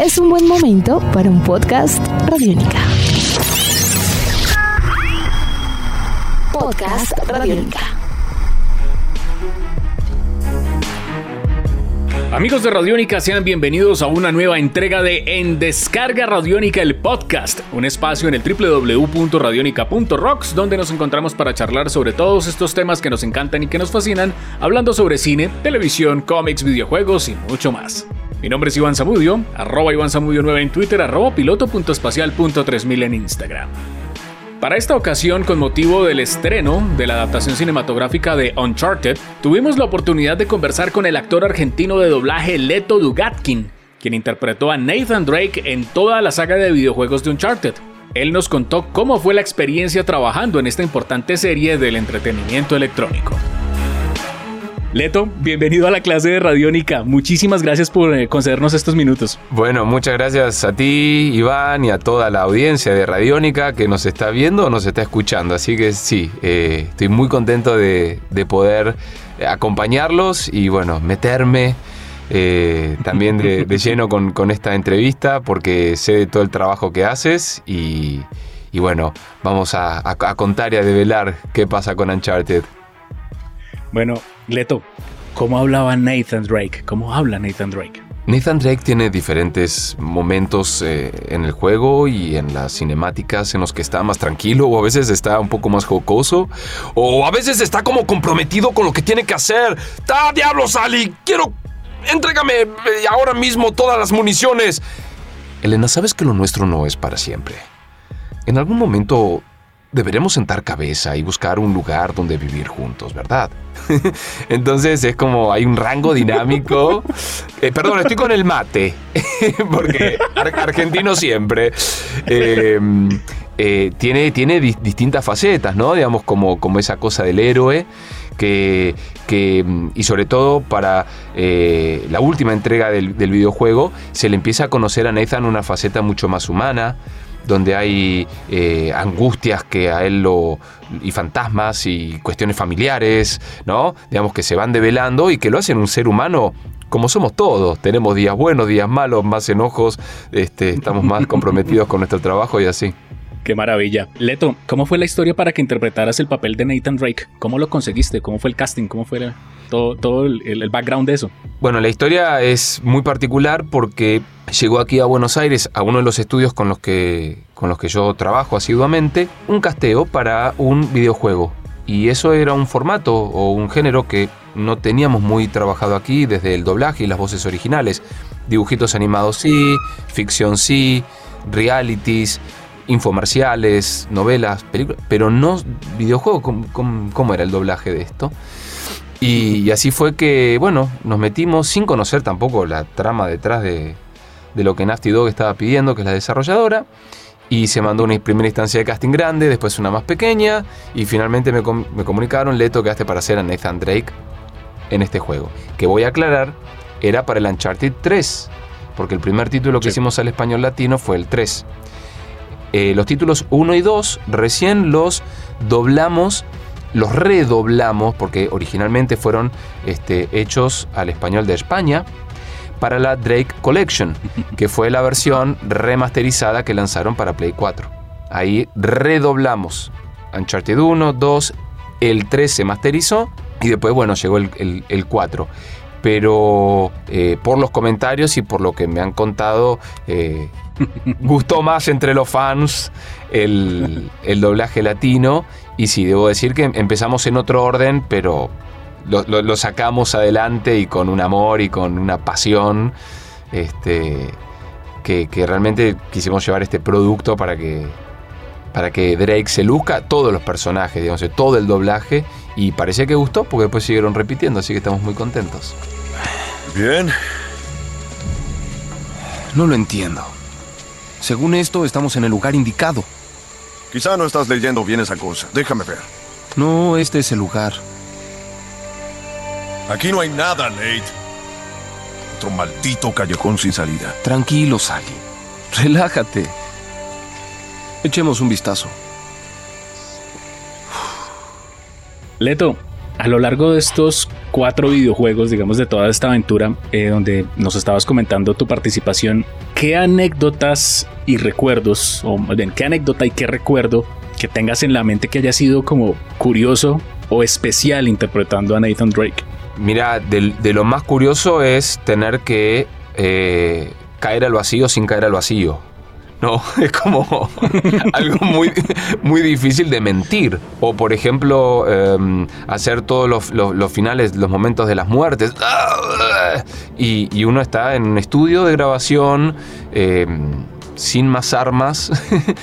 es un buen momento para un podcast Radiónica. Podcast Radiónica. Amigos de Radiónica, sean bienvenidos a una nueva entrega de En Descarga Radiónica, el podcast, un espacio en el www.radionica.rocks donde nos encontramos para charlar sobre todos estos temas que nos encantan y que nos fascinan, hablando sobre cine, televisión, cómics, videojuegos y mucho más. Mi nombre es Iván Zamudio, arroba Iván Zamudio 9 en Twitter, arroba piloto.espacial.3000 en Instagram. Para esta ocasión, con motivo del estreno de la adaptación cinematográfica de Uncharted, tuvimos la oportunidad de conversar con el actor argentino de doblaje Leto Dugatkin, quien interpretó a Nathan Drake en toda la saga de videojuegos de Uncharted. Él nos contó cómo fue la experiencia trabajando en esta importante serie del entretenimiento electrónico. Leto, bienvenido a la clase de Radiónica. Muchísimas gracias por eh, concedernos estos minutos. Bueno, muchas gracias a ti, Iván, y a toda la audiencia de Radiónica que nos está viendo o nos está escuchando. Así que sí, eh, estoy muy contento de, poder acompañarlos y bueno, meterme eh, también de, lleno con, esta entrevista porque sé de todo el trabajo que haces y, bueno, vamos a, a contar y a develar qué pasa con Uncharted. Bueno, Leto, ¿cómo hablaba Nathan Drake? ¿Cómo habla Nathan Drake? Nathan Drake tiene diferentes momentos eh, en el juego y en las cinemáticas en los que está más tranquilo o a veces está un poco más jocoso o a veces está como comprometido con lo que tiene que hacer. ¡Ah, diablo, Sally! Quiero... Entrégame eh, ahora mismo todas las municiones. Elena, sabes que lo nuestro no es para siempre. En algún momento deberemos sentar cabeza y buscar un lugar donde vivir juntos, ¿verdad? Entonces es como hay un rango dinámico. Eh, perdón, estoy con el mate, porque argentino siempre. Em, eh, tiene, tiene distintas facetas, ¿no? Digamos, como, como esa cosa del héroe. Que, que, y sobre todo para eh, la última entrega del, del, videojuego, se le empieza a conocer a Nathan una faceta mucho más humana, donde hay eh, angustias que a él lo. y fantasmas y cuestiones familiares, ¿no? Digamos que se van develando y que lo hacen un ser humano como somos todos. Tenemos días buenos, días malos, más enojos, este, estamos más comprometidos con nuestro trabajo y así. Qué maravilla. Leto, ¿cómo fue la historia para que interpretaras el papel de Nathan Drake? ¿Cómo lo conseguiste? ¿Cómo fue el casting? ¿Cómo fue todo, todo el, el, background de eso? Bueno, la historia es muy particular porque llegó aquí a Buenos Aires, a uno de los estudios con los que, con los que yo trabajo asiduamente, un casteo para un videojuego. Y eso era un formato o un género que no teníamos muy trabajado aquí desde el doblaje y las voces originales. Dibujitos animados sí, ficción sí, realities, infomerciales, novelas, películas, pero no videojuegos. ¿Cómo, era el doblaje de esto? Y, así fue que, bueno, nos metimos sin conocer tampoco la trama detrás de, lo que Nasty Dog estaba pidiendo, que es la desarrolladora. Y se mandó una primera instancia de casting grande, después una más pequeña. Y finalmente me, comunicaron, Leto, quedaste para hacer a Nathan Drake en este juego. Que voy a aclarar, era para el Uncharted 3. Porque el primer título que hicimos al español latino fue el 3. Eh, los títulos 1 y 2 recién los doblamos, los redoblamos, porque originalmente fueron este, hechos al español de España, para la Drake Collection, que fue la versión remasterizada que lanzaron para Play 4. Ahí redoblamos Uncharted 1, 2, el 3 se masterizó y después, bueno, llegó el, 4 pero eh, por los comentarios y por lo que me han contado, eh, gustó más entre los fans el, doblaje latino. Y sí, debo decir que empezamos en otro orden, pero lo, sacamos adelante y con un amor y con una pasión. Este, que, realmente quisimos llevar este producto para que, para que Drake se luzca, todos los personajes, digamos, todo el doblaje. Y parece que gustó porque después siguieron repitiendo, así que estamos muy contentos. Bien. No lo entiendo. Según esto, estamos en el lugar indicado. Quizá no estás leyendo bien esa cosa. Déjame ver. No, este es el lugar. Aquí no hay nada, Nate. Otro maldito callejón sin salida. Tranquilo, Sally. Relájate. Echemos un vistazo. Leto, a lo largo de estos cuatro videojuegos, digamos, de toda esta aventura, eh, donde nos estabas comentando tu participación, ¿qué anécdotas y recuerdos, o más bien, qué anécdota y qué recuerdo que tengas en la mente que haya sido como curioso o especial interpretando a Nathan Drake? Mira, de, de lo más curioso es tener que eh, caer al vacío sin caer al vacío. No, es como algo muy, muy difícil de mentir. O por ejemplo, em, hacer todos los, los- finales, los momentos de las muertes. Y, y uno está en un estudio de grabación em, sin más armas,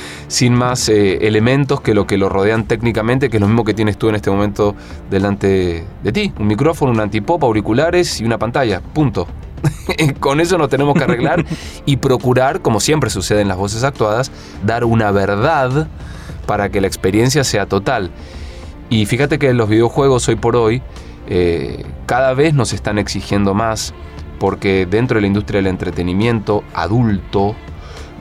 sin más eh, elementos que lo que lo rodean técnicamente, que es lo mismo que tienes tú en este momento delante de ti. Un micrófono, un antipop, auriculares y una pantalla. Punto. Con eso nos tenemos que arreglar y procurar, como siempre sucede en las voces actuadas, dar una verdad para que la experiencia sea total. Y fíjate que los videojuegos hoy por hoy eh, cada vez nos están exigiendo más porque dentro de la industria del entretenimiento adulto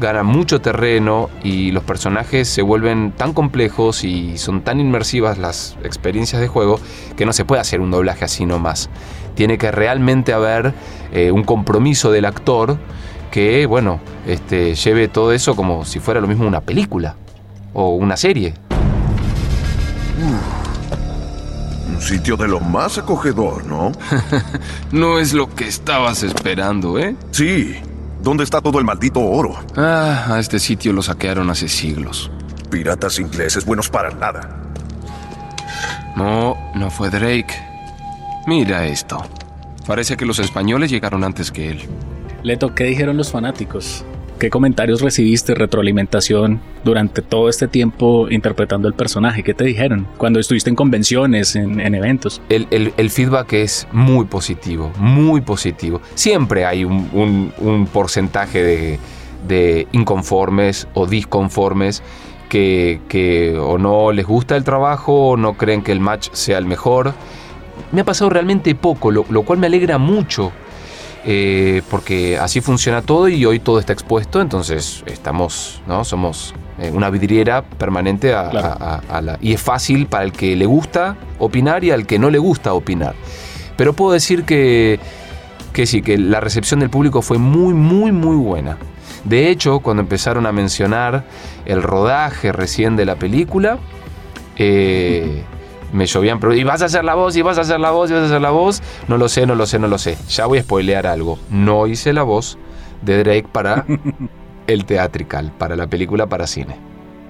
gana mucho terreno y los personajes se vuelven tan complejos y son tan inmersivas las experiencias de juego que no se puede hacer un doblaje así nomás. Tiene que realmente haber eh, un compromiso del actor que, bueno, este, lleve todo eso como si fuera lo mismo una película o una serie. Un sitio de lo más acogedor, ¿no? No es lo que estabas esperando, ¿eh? Sí. ¿Dónde está todo el maldito oro? Ah, a este sitio lo saquearon hace siglos. Piratas ingleses buenos para nada. No, no fue Drake. Mira esto. Parece que los españoles llegaron antes que él. Leto, ¿qué dijeron los fanáticos? ¿Qué comentarios recibiste, retroalimentación durante todo este tiempo interpretando el personaje? ¿Qué te dijeron cuando estuviste en convenciones, en, en eventos? El, feedback es muy positivo, muy positivo. Siempre hay un, porcentaje de, inconformes o disconformes que, o no les gusta el trabajo o no creen que el match sea el mejor. Me ha pasado realmente poco, lo cual me alegra mucho. Eh, porque así funciona todo y hoy todo está expuesto, entonces estamos, ¿no? Somos eh, una vidriera permanente a- Claro. a- a- a la- y es fácil para el que le gusta opinar y al que no le gusta opinar. Pero puedo decir que, que sí, que la recepción del público fue muy, muy, muy buena. De hecho, cuando empezaron a mencionar el rodaje recién de la película, eh, me llovían preguntas. ¿Y vas a hacer la voz? ¿Y vas a hacer la voz? ¿Y vas a hacer la voz? No lo sé, no lo sé, no lo sé. Ya voy a spoilear algo. No hice la voz de Drake para el teatrical, para la película para cine.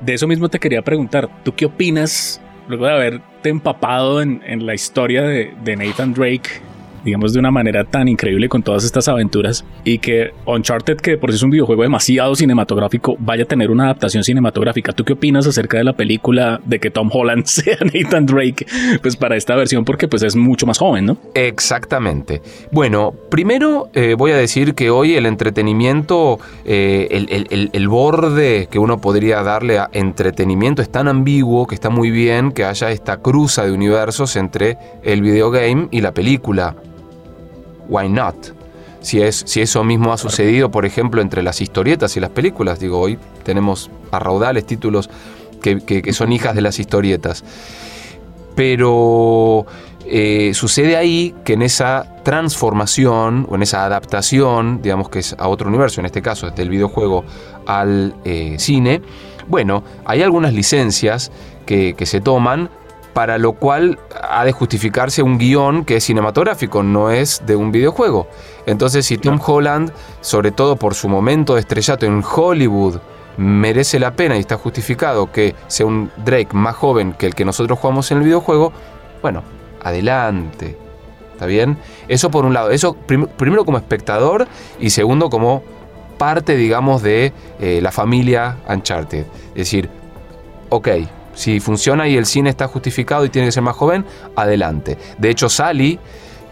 De eso mismo te quería preguntar, ¿tú qué opinas luego de haberte empapado en, en la historia de, de Nathan Drake, digamos de una manera tan increíble con todas estas aventuras, y que Uncharted, que por sí es un videojuego demasiado cinematográfico, vaya a tener una adaptación cinematográfica? ¿Tú qué opinas acerca de la película de que Tom Holland sea Nathan Drake, pues para esta versión, porque pues es mucho más joven, ¿no? Exactamente. Bueno, primero eh, voy a decir que hoy el entretenimiento, eh, el, el- el- el borde que uno podría darle a entretenimiento es tan ambiguo que está muy bien que haya esta cruza de universos entre el videogame y la película. Why not? Si, es, si eso mismo ha sucedido, por ejemplo, entre las historietas y las películas, digo, hoy tenemos a raudales títulos que- que- que son hijas de las historietas pero eh, sucede ahí que en esa transformación o en esa adaptación, digamos que es a otro universo, en este caso del videojuego al eh, cine, bueno, hay algunas licencias que, que se toman para lo cual ha de justificarse un guion que es cinematográfico, no es de un videojuego. Entonces, si Tom Holland, sobre todo por su momento de estrellato en Hollywood, merece la pena y está justificado que sea un Drake más joven que el que nosotros jugamos en el videojuego, bueno, adelante. ¿Está bien? Eso por un lado, eso prim- primero como espectador y segundo como parte, digamos, de eh, la familia Uncharted. Es decir, ok, si funciona y el cine está justificado y tiene que ser más joven, adelante. De hecho, Sally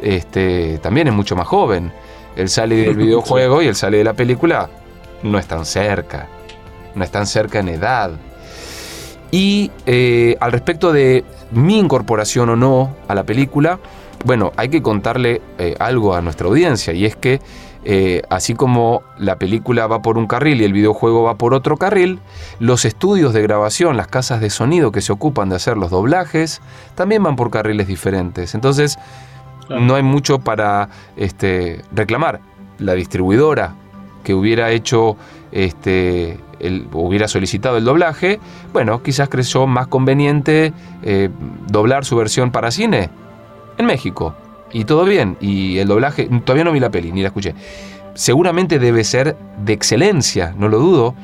este, también es mucho más joven. El Sally del videojuego y el Sally de la película no están cerca. No están cerca en edad. Y eh, al respecto de mi incorporación o no a la película, bueno, hay que contarle eh, algo a nuestra audiencia y es que eh, así como la película va por un carril y el videojuego va por otro carril, los estudios de grabación, las casas de sonido que se ocupan de hacer los doblajes, también van por carriles diferentes. Entonces, no hay mucho para este, reclamar. La distribuidora que hubiera hecho este, hubiera solicitado el doblaje, bueno, quizás creyó más conveniente eh, doblar su versión para cine en México. Y todo bien, y el doblaje, todavía no vi la peli, ni la escuché. Seguramente debe ser de excelencia, no lo dudo,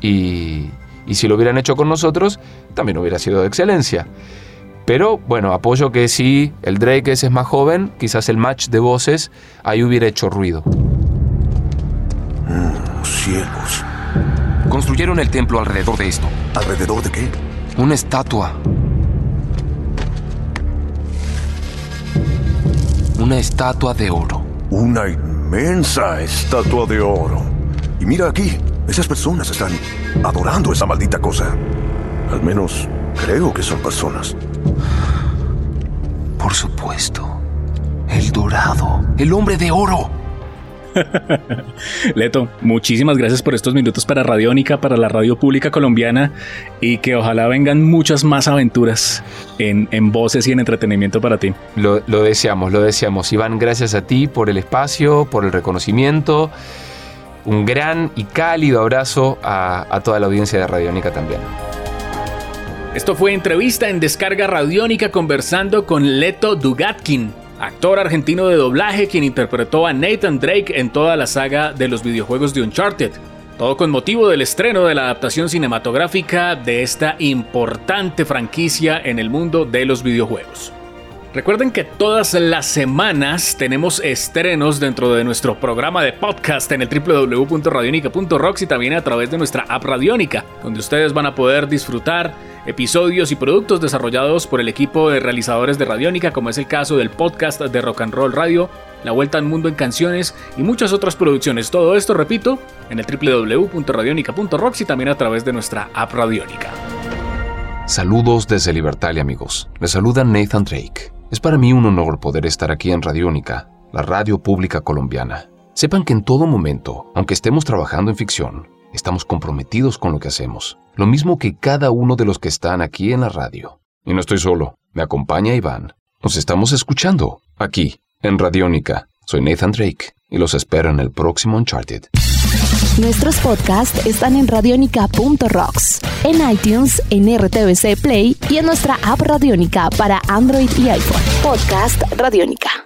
y, y si lo hubieran hecho con nosotros, también hubiera sido de excelencia. Pero bueno, apoyo que si el Drake ese es más joven, quizás el match de voces ahí hubiera hecho ruido. Mm, cielos. Construyeron el templo alrededor de esto. ¿Alrededor de qué? Una estatua. Una estatua de oro. Una inmensa estatua de oro. Y mira aquí, esas personas están adorando esa maldita cosa. Al menos creo que son personas. Por supuesto. El dorado. El hombre de oro. Leto, muchísimas gracias por estos minutos para Radiónica, para la radio pública colombiana y que ojalá vengan muchas más aventuras en, voces y en entretenimiento para ti. Lo, deseamos, lo deseamos. Iván, gracias a ti por el espacio, por el reconocimiento. Un gran y cálido abrazo a, a toda la audiencia de Radiónica también. Esto fue entrevista en Descarga Radiónica conversando con Leto Dugatkin actor argentino de doblaje quien interpretó a Nathan Drake en toda la saga de los videojuegos de Uncharted. Todo con motivo del estreno de la adaptación cinematográfica de esta importante franquicia en el mundo de los videojuegos. Recuerden que todas las semanas tenemos estrenos dentro de nuestro programa de podcast en el www.radionica.rocks y también a través de nuestra app Radionica, donde ustedes van a poder disfrutar episodios y productos desarrollados por el equipo de realizadores de Radionica, como es el caso del podcast de Rock and Roll Radio, La Vuelta al Mundo en Canciones y muchas otras producciones. Todo esto, repito, en el www.radionica.rocks y también a través de nuestra app Radionica. Saludos desde Libertalia, amigos. Les saluda Nathan Drake. Es para mí un honor poder estar aquí en Radiónica, la radio pública colombiana. Sepan que en todo momento, aunque estemos trabajando en ficción, estamos comprometidos con lo que hacemos, lo mismo que cada uno de los que están aquí en la radio. Y no estoy solo, me acompaña Iván. Nos estamos escuchando, aquí, en Radiónica. Soy Nathan Drake y los espero en el próximo Uncharted. Nuestros podcasts están en radionica.rocks, en iTunes, en RTVC Play y en nuestra app Radionica para Android y iPhone. Podcast Radionica.